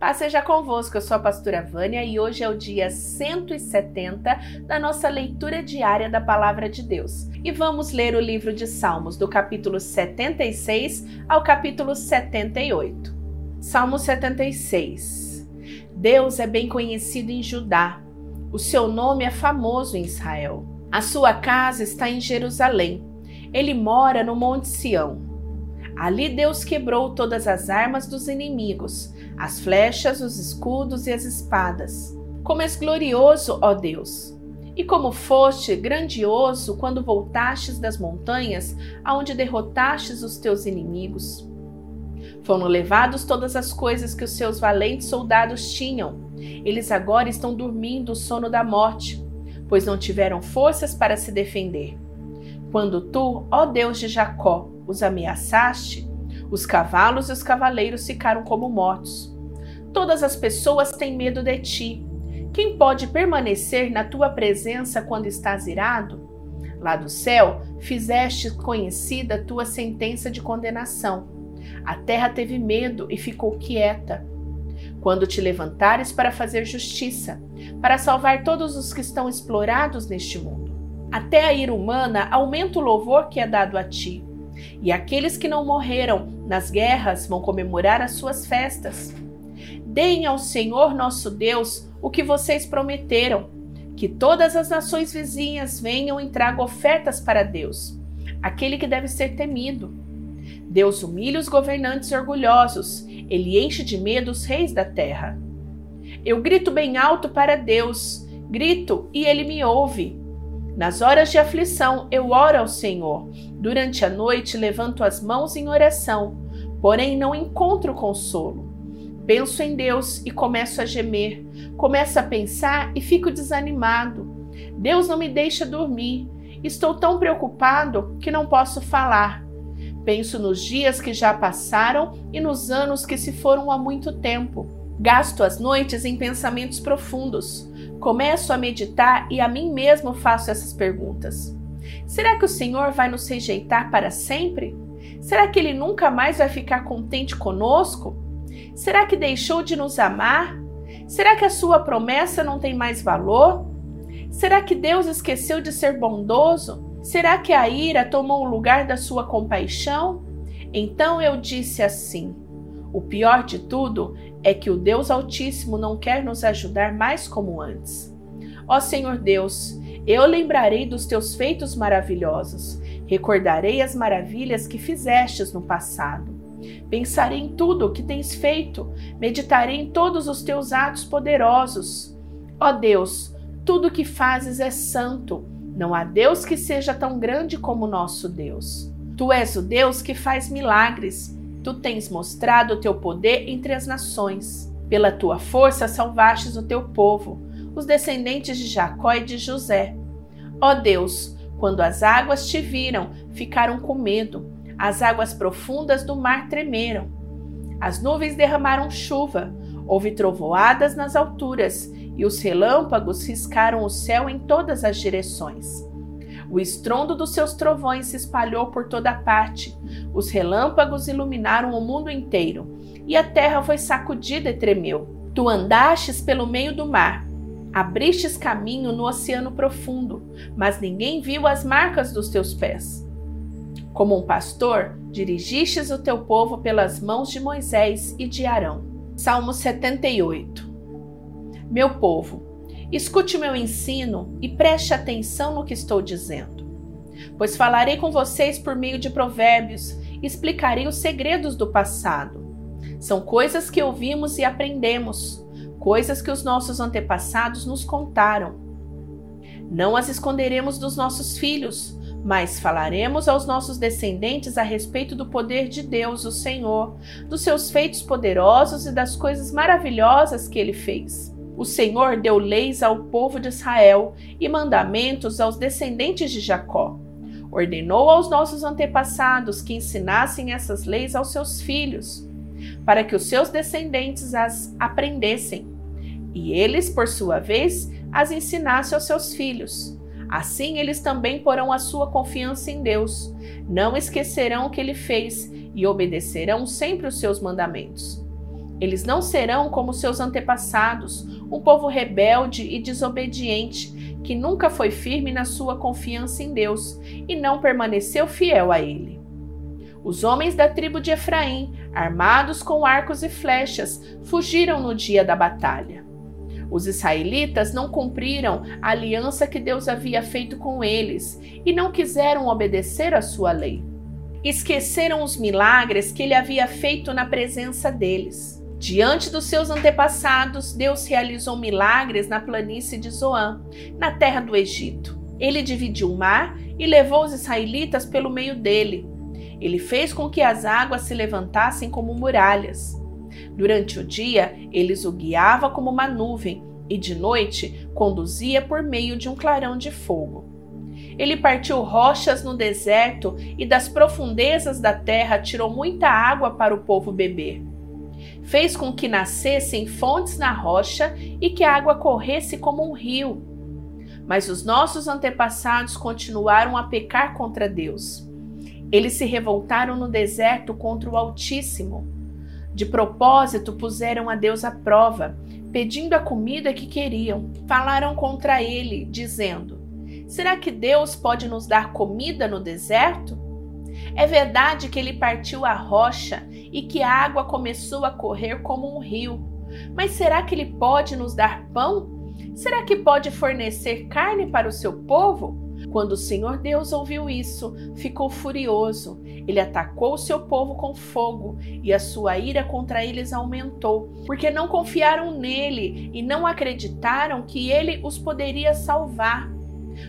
Paz seja convosco, eu sou a pastora Vânia e hoje é o dia 170 da nossa leitura diária da Palavra de Deus. E vamos ler o livro de Salmos, do capítulo 76 ao capítulo 78. Salmo 76 Deus é bem conhecido em Judá, o seu nome é famoso em Israel. A sua casa está em Jerusalém, ele mora no Monte Sião. Ali Deus quebrou todas as armas dos inimigos, as flechas, os escudos e as espadas. Como és glorioso, ó Deus! E como foste grandioso quando voltastes das montanhas, aonde derrotastes os teus inimigos. Foram levados todas as coisas que os seus valentes soldados tinham. Eles agora estão dormindo o sono da morte, pois não tiveram forças para se defender. Quando tu, ó Deus de Jacó, os ameaçaste, os cavalos e os cavaleiros ficaram como mortos. Todas as pessoas têm medo de ti. Quem pode permanecer na tua presença quando estás irado? Lá do céu, fizeste conhecida tua sentença de condenação. A terra teve medo e ficou quieta. Quando te levantares para fazer justiça, para salvar todos os que estão explorados neste mundo. Até a ira humana aumenta o louvor que é dado a ti e aqueles que não morreram nas guerras vão comemorar as suas festas. Deem ao Senhor nosso Deus o que vocês prometeram, que todas as nações vizinhas venham e tragam ofertas para Deus, aquele que deve ser temido. Deus humilha os governantes orgulhosos, ele enche de medo os reis da terra. Eu grito bem alto para Deus, grito e ele me ouve. Nas horas de aflição, eu oro ao Senhor. Durante a noite, levanto as mãos em oração, porém não encontro consolo. Penso em Deus e começo a gemer. Começo a pensar e fico desanimado. Deus não me deixa dormir. Estou tão preocupado que não posso falar. Penso nos dias que já passaram e nos anos que se foram há muito tempo. Gasto as noites em pensamentos profundos. Começo a meditar e a mim mesmo faço essas perguntas. Será que o Senhor vai nos rejeitar para sempre? Será que ele nunca mais vai ficar contente conosco? Será que deixou de nos amar? Será que a sua promessa não tem mais valor? Será que Deus esqueceu de ser bondoso? Será que a ira tomou o lugar da sua compaixão? Então eu disse assim: o pior de tudo é que o Deus Altíssimo não quer nos ajudar mais como antes. Ó Senhor Deus, eu lembrarei dos teus feitos maravilhosos, recordarei as maravilhas que fizestes no passado. Pensarei em tudo o que tens feito, meditarei em todos os teus atos poderosos. Ó Deus, tudo o que fazes é santo. Não há Deus que seja tão grande como nosso Deus. Tu és o Deus que faz milagres Tu tens mostrado o teu poder entre as nações. Pela tua força salvastes o teu povo, os descendentes de Jacó e de José. Ó Deus, quando as águas te viram, ficaram com medo. As águas profundas do mar tremeram. As nuvens derramaram chuva, houve trovoadas nas alturas, e os relâmpagos riscaram o céu em todas as direções. O estrondo dos seus trovões se espalhou por toda parte. Os relâmpagos iluminaram o mundo inteiro, e a terra foi sacudida e tremeu. Tu andastes pelo meio do mar, abristes caminho no oceano profundo, mas ninguém viu as marcas dos teus pés. Como um pastor, dirigistes o teu povo pelas mãos de Moisés e de Arão. Salmo 78 Meu povo, Escute meu ensino e preste atenção no que estou dizendo. Pois falarei com vocês por meio de provérbios e explicarei os segredos do passado. São coisas que ouvimos e aprendemos, coisas que os nossos antepassados nos contaram. Não as esconderemos dos nossos filhos, mas falaremos aos nossos descendentes a respeito do poder de Deus, o Senhor, dos seus feitos poderosos e das coisas maravilhosas que ele fez. O Senhor deu leis ao povo de Israel e mandamentos aos descendentes de Jacó. Ordenou aos nossos antepassados que ensinassem essas leis aos seus filhos, para que os seus descendentes as aprendessem, e eles, por sua vez, as ensinassem aos seus filhos. Assim eles também porão a sua confiança em Deus, não esquecerão o que ele fez e obedecerão sempre os seus mandamentos. Eles não serão como seus antepassados, um povo rebelde e desobediente, que nunca foi firme na sua confiança em Deus e não permaneceu fiel a Ele. Os homens da tribo de Efraim, armados com arcos e flechas, fugiram no dia da batalha. Os israelitas não cumpriram a aliança que Deus havia feito com eles e não quiseram obedecer à sua lei. Esqueceram os milagres que ele havia feito na presença deles. Diante dos seus antepassados, Deus realizou milagres na planície de Zoan, na terra do Egito. Ele dividiu o mar e levou os israelitas pelo meio dele. Ele fez com que as águas se levantassem como muralhas. Durante o dia, eles o guiava como uma nuvem e de noite conduzia por meio de um clarão de fogo. Ele partiu rochas no deserto e das profundezas da terra tirou muita água para o povo beber fez com que nascessem fontes na rocha e que a água corresse como um rio. Mas os nossos antepassados continuaram a pecar contra Deus. Eles se revoltaram no deserto contra o Altíssimo. De propósito puseram a Deus à prova, pedindo a comida que queriam. Falaram contra ele, dizendo: Será que Deus pode nos dar comida no deserto? É verdade que ele partiu a rocha e que a água começou a correr como um rio. Mas será que ele pode nos dar pão? Será que pode fornecer carne para o seu povo? Quando o Senhor Deus ouviu isso, ficou furioso. Ele atacou o seu povo com fogo e a sua ira contra eles aumentou, porque não confiaram nele e não acreditaram que ele os poderia salvar.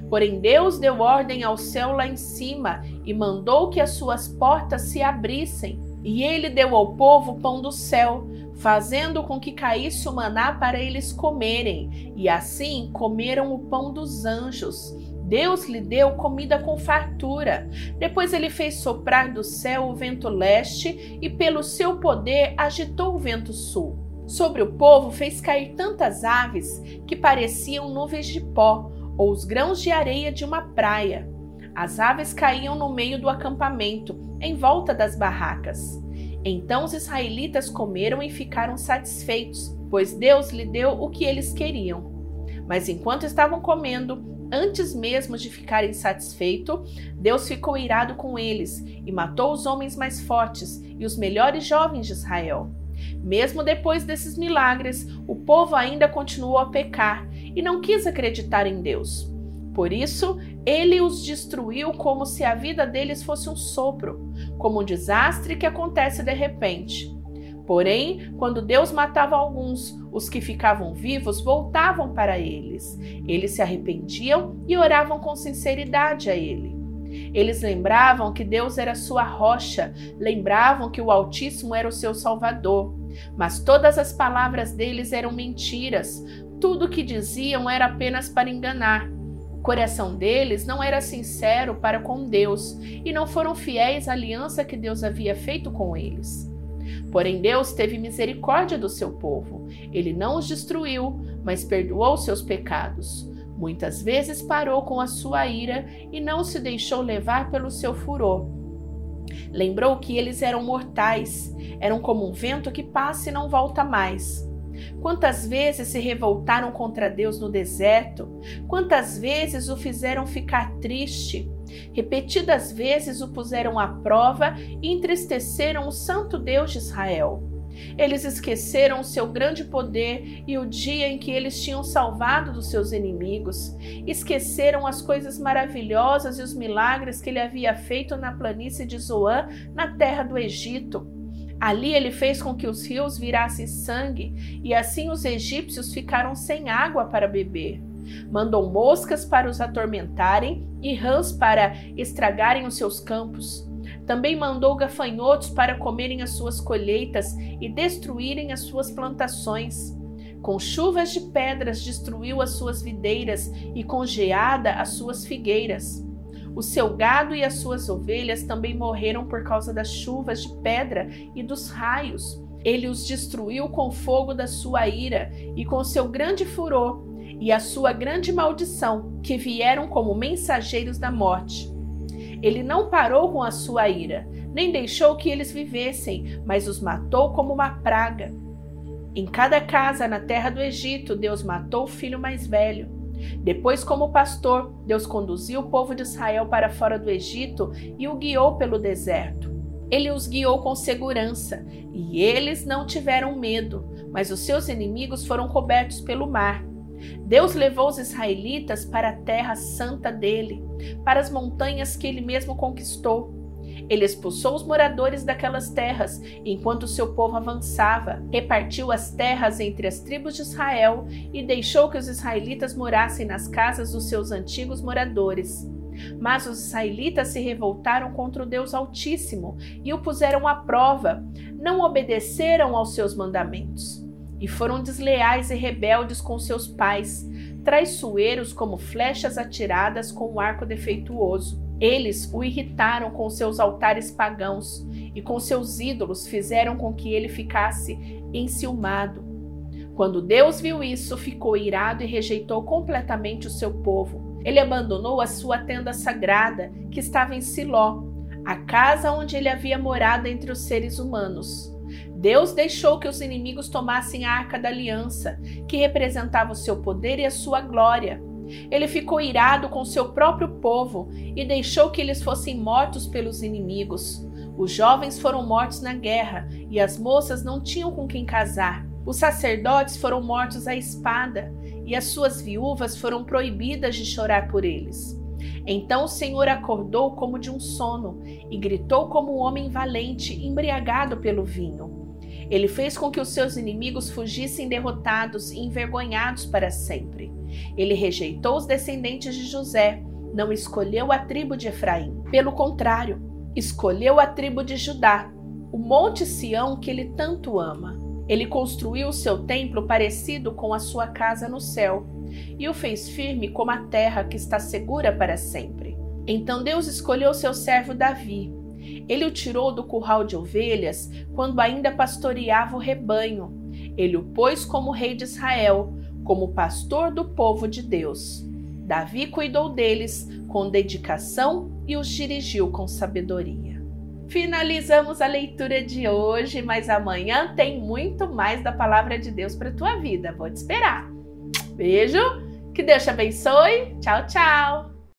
Porém, Deus deu ordem ao céu lá em cima e mandou que as suas portas se abrissem. E ele deu ao povo pão do céu, fazendo com que caísse o maná para eles comerem. E assim comeram o pão dos anjos. Deus lhe deu comida com fartura. Depois ele fez soprar do céu o vento leste e, pelo seu poder, agitou o vento sul. Sobre o povo fez cair tantas aves que pareciam nuvens de pó ou os grãos de areia de uma praia. As aves caíam no meio do acampamento, em volta das barracas. Então os israelitas comeram e ficaram satisfeitos, pois Deus lhe deu o que eles queriam. Mas enquanto estavam comendo, antes mesmo de ficarem satisfeitos, Deus ficou irado com eles e matou os homens mais fortes e os melhores jovens de Israel. Mesmo depois desses milagres, o povo ainda continuou a pecar e não quis acreditar em Deus. Por isso, ele os destruiu como se a vida deles fosse um sopro, como um desastre que acontece de repente. Porém, quando Deus matava alguns, os que ficavam vivos voltavam para eles. Eles se arrependiam e oravam com sinceridade a Ele. Eles lembravam que Deus era sua rocha, lembravam que o Altíssimo era o seu Salvador. Mas todas as palavras deles eram mentiras, tudo o que diziam era apenas para enganar. O coração deles não era sincero para com Deus e não foram fiéis à aliança que Deus havia feito com eles. Porém, Deus teve misericórdia do seu povo. Ele não os destruiu, mas perdoou seus pecados. Muitas vezes parou com a sua ira e não se deixou levar pelo seu furor. Lembrou que eles eram mortais, eram como um vento que passa e não volta mais. Quantas vezes se revoltaram contra Deus no deserto? Quantas vezes o fizeram ficar triste? Repetidas vezes o puseram à prova e entristeceram o santo Deus de Israel. Eles esqueceram o seu grande poder e o dia em que eles tinham salvado dos seus inimigos. Esqueceram as coisas maravilhosas e os milagres que ele havia feito na planície de Zoan, na terra do Egito. Ali ele fez com que os rios virassem sangue, e assim os egípcios ficaram sem água para beber. Mandou moscas para os atormentarem e rãs para estragarem os seus campos. Também mandou gafanhotos para comerem as suas colheitas e destruírem as suas plantações. Com chuvas de pedras destruiu as suas videiras e com geada as suas figueiras. O seu gado e as suas ovelhas também morreram por causa das chuvas de pedra e dos raios. Ele os destruiu com o fogo da sua ira e com seu grande furor e a sua grande maldição, que vieram como mensageiros da morte. Ele não parou com a sua ira, nem deixou que eles vivessem, mas os matou como uma praga. Em cada casa na terra do Egito, Deus matou o filho mais velho. Depois, como pastor, Deus conduziu o povo de Israel para fora do Egito e o guiou pelo deserto. Ele os guiou com segurança e eles não tiveram medo, mas os seus inimigos foram cobertos pelo mar. Deus levou os israelitas para a terra santa dele, para as montanhas que ele mesmo conquistou. Ele expulsou os moradores daquelas terras enquanto seu povo avançava, repartiu as terras entre as tribos de Israel e deixou que os israelitas morassem nas casas dos seus antigos moradores. Mas os israelitas se revoltaram contra o Deus Altíssimo e o puseram à prova, não obedeceram aos seus mandamentos. E foram desleais e rebeldes com seus pais, traiçoeiros como flechas atiradas com um arco defeituoso. Eles o irritaram com seus altares pagãos e com seus ídolos fizeram com que ele ficasse enciumado. Quando Deus viu isso, ficou irado e rejeitou completamente o seu povo. Ele abandonou a sua tenda sagrada, que estava em Siló, a casa onde ele havia morado entre os seres humanos. Deus deixou que os inimigos tomassem a arca da aliança, que representava o seu poder e a sua glória. Ele ficou irado com seu próprio povo e deixou que eles fossem mortos pelos inimigos. Os jovens foram mortos na guerra e as moças não tinham com quem casar. Os sacerdotes foram mortos à espada e as suas viúvas foram proibidas de chorar por eles. Então o Senhor acordou como de um sono e gritou como um homem valente, embriagado pelo vinho. Ele fez com que os seus inimigos fugissem derrotados e envergonhados para sempre. Ele rejeitou os descendentes de José, não escolheu a tribo de Efraim. Pelo contrário, escolheu a tribo de Judá, o monte Sião que ele tanto ama. Ele construiu seu templo parecido com a sua casa no céu e o fez firme como a terra que está segura para sempre. Então Deus escolheu seu servo Davi. Ele o tirou do curral de ovelhas quando ainda pastoreava o rebanho. Ele o pôs como rei de Israel, como pastor do povo de Deus. Davi cuidou deles com dedicação e os dirigiu com sabedoria. Finalizamos a leitura de hoje, mas amanhã tem muito mais da palavra de Deus para tua vida. Vou te esperar. Beijo, que Deus te abençoe. Tchau, tchau.